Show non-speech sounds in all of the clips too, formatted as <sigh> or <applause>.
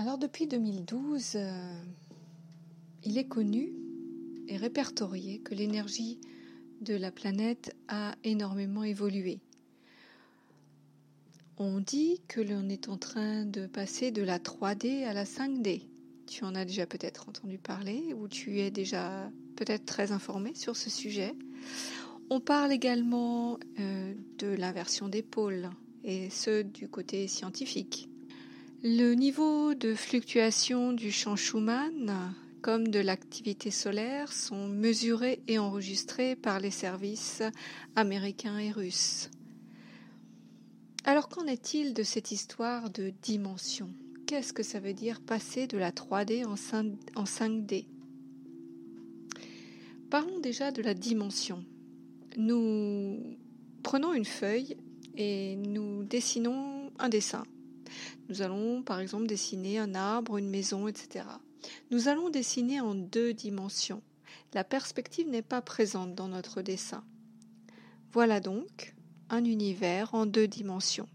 Alors depuis 2012, euh, il est connu et répertorié que l'énergie de la planète a énormément évolué. On dit que l'on est en train de passer de la 3D à la 5D. Tu en as déjà peut-être entendu parler ou tu es déjà peut-être très informé sur ce sujet. On parle également euh, de l'inversion des pôles et ce du côté scientifique. Le niveau de fluctuation du champ Schumann comme de l'activité solaire sont mesurés et enregistrés par les services américains et russes. Alors qu'en est-il de cette histoire de dimension? Qu'est-ce que ça veut dire passer de la 3D en 5D Parlons déjà de la dimension. Nous prenons une feuille et nous dessinons un dessin. Nous allons par exemple dessiner un arbre, une maison, etc. Nous allons dessiner en deux dimensions. La perspective n'est pas présente dans notre dessin. Voilà donc un univers en deux dimensions.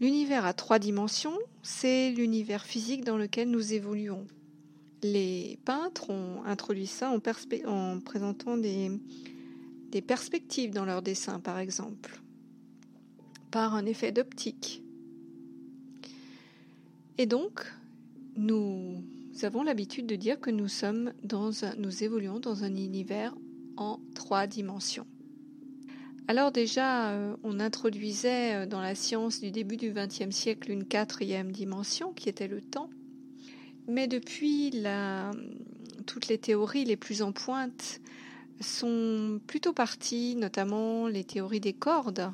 L'univers à trois dimensions, c'est l'univers physique dans lequel nous évoluons. Les peintres ont introduit ça en, en présentant des, des perspectives dans leurs dessins, par exemple, par un effet d'optique. Et donc, nous avons l'habitude de dire que nous sommes dans nous évoluons dans un univers en trois dimensions. Alors déjà, euh, on introduisait euh, dans la science du début du XXe siècle une quatrième dimension qui était le temps. Mais depuis, toutes les théories les plus en pointe sont plutôt parties, notamment les théories des cordes,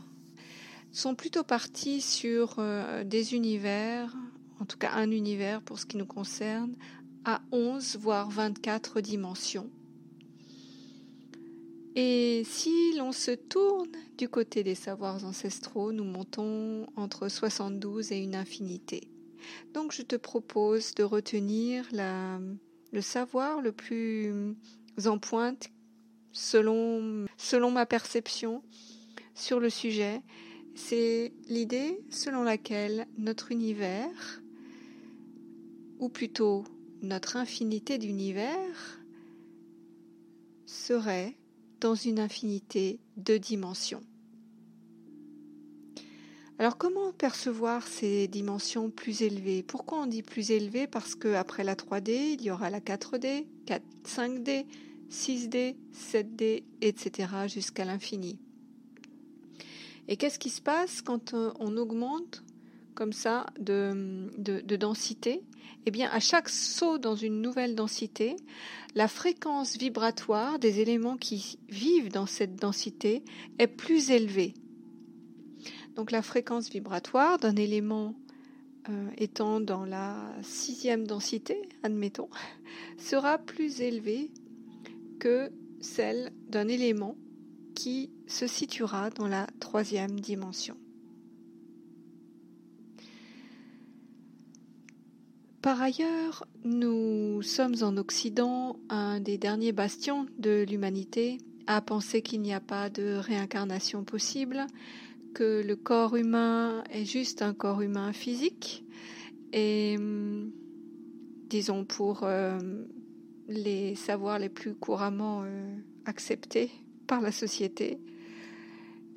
sont plutôt parties sur euh, des univers en tout cas un univers pour ce qui nous concerne, à 11 voire 24 dimensions. Et si l'on se tourne du côté des savoirs ancestraux, nous montons entre 72 et une infinité. Donc je te propose de retenir le savoir le plus en pointe selon, selon ma perception sur le sujet. C'est l'idée selon laquelle notre univers ou plutôt notre infinité d'univers, serait dans une infinité de dimensions. Alors comment percevoir ces dimensions plus élevées? Pourquoi on dit plus élevées? Parce qu'après la 3D, il y aura la 4D, 4, 5D, 6D, 7D, etc. jusqu'à l'infini. Et qu'est-ce qui se passe quand on augmente comme ça de, densité, eh bien, à chaque saut dans une nouvelle densité, la fréquence vibratoire des éléments qui vivent dans cette densité est plus élevée. Donc, la fréquence vibratoire d'un élément euh, étant dans la sixième densité, admettons, <laughs> sera plus élevée que celle d'un élément qui se situera dans la troisième dimension. Par ailleurs, nous sommes en Occident un des derniers bastions de l'humanité à penser qu'il n'y a pas de réincarnation possible, que le corps humain est juste un corps humain physique et disons pour euh, les savoirs les plus couramment euh, acceptés par la société,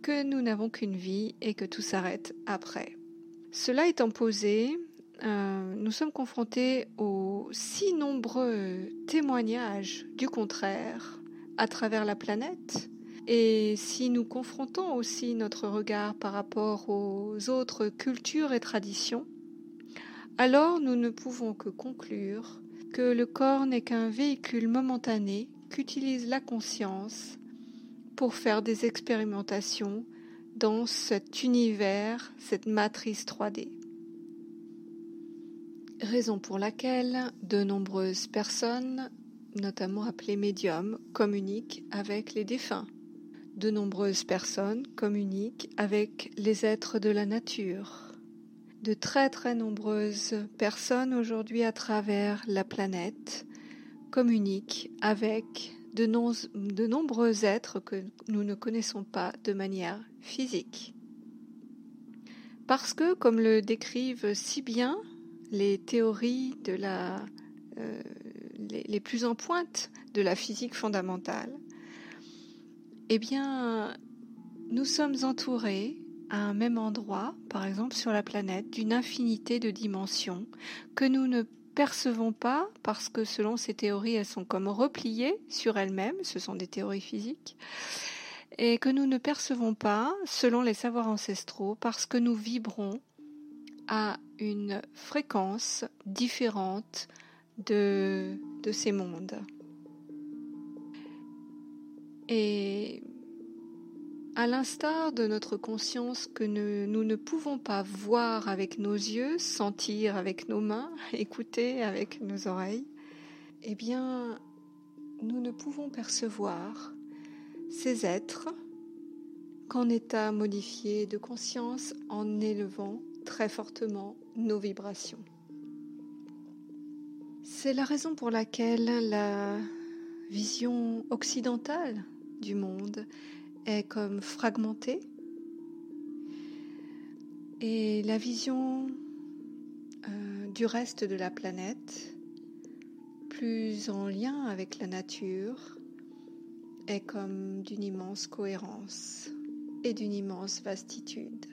que nous n'avons qu'une vie et que tout s'arrête après. Cela étant posé, euh, nous sommes confrontés aux si nombreux témoignages du contraire à travers la planète. Et si nous confrontons aussi notre regard par rapport aux autres cultures et traditions, alors nous ne pouvons que conclure que le corps n'est qu'un véhicule momentané qu'utilise la conscience pour faire des expérimentations dans cet univers, cette matrice 3D raison pour laquelle de nombreuses personnes, notamment appelées médiums, communiquent avec les défunts. De nombreuses personnes communiquent avec les êtres de la nature. De très très nombreuses personnes aujourd'hui à travers la planète communiquent avec de, nombreux êtres que nous ne connaissons pas de manière physique. Parce que, comme le décrivent si bien les théories de la, euh, les, plus en pointe de la physique fondamentale, eh bien, nous sommes entourés à un même endroit, par exemple sur la planète, d'une infinité de dimensions que nous ne percevons pas parce que selon ces théories, elles sont comme repliées sur elles-mêmes, ce sont des théories physiques, et que nous ne percevons pas selon les savoirs ancestraux parce que nous vibrons à une fréquence différente de, de ces mondes. Et à l'instar de notre conscience que nous ne pouvons pas voir avec nos yeux, sentir avec nos mains, <laughs> écouter avec nos oreilles, eh bien, nous ne pouvons percevoir ces êtres qu'en état modifié de conscience en élevant très fortement nos vibrations. C'est la raison pour laquelle la vision occidentale du monde est comme fragmentée et la vision euh, du reste de la planète, plus en lien avec la nature, est comme d'une immense cohérence et d'une immense vastitude.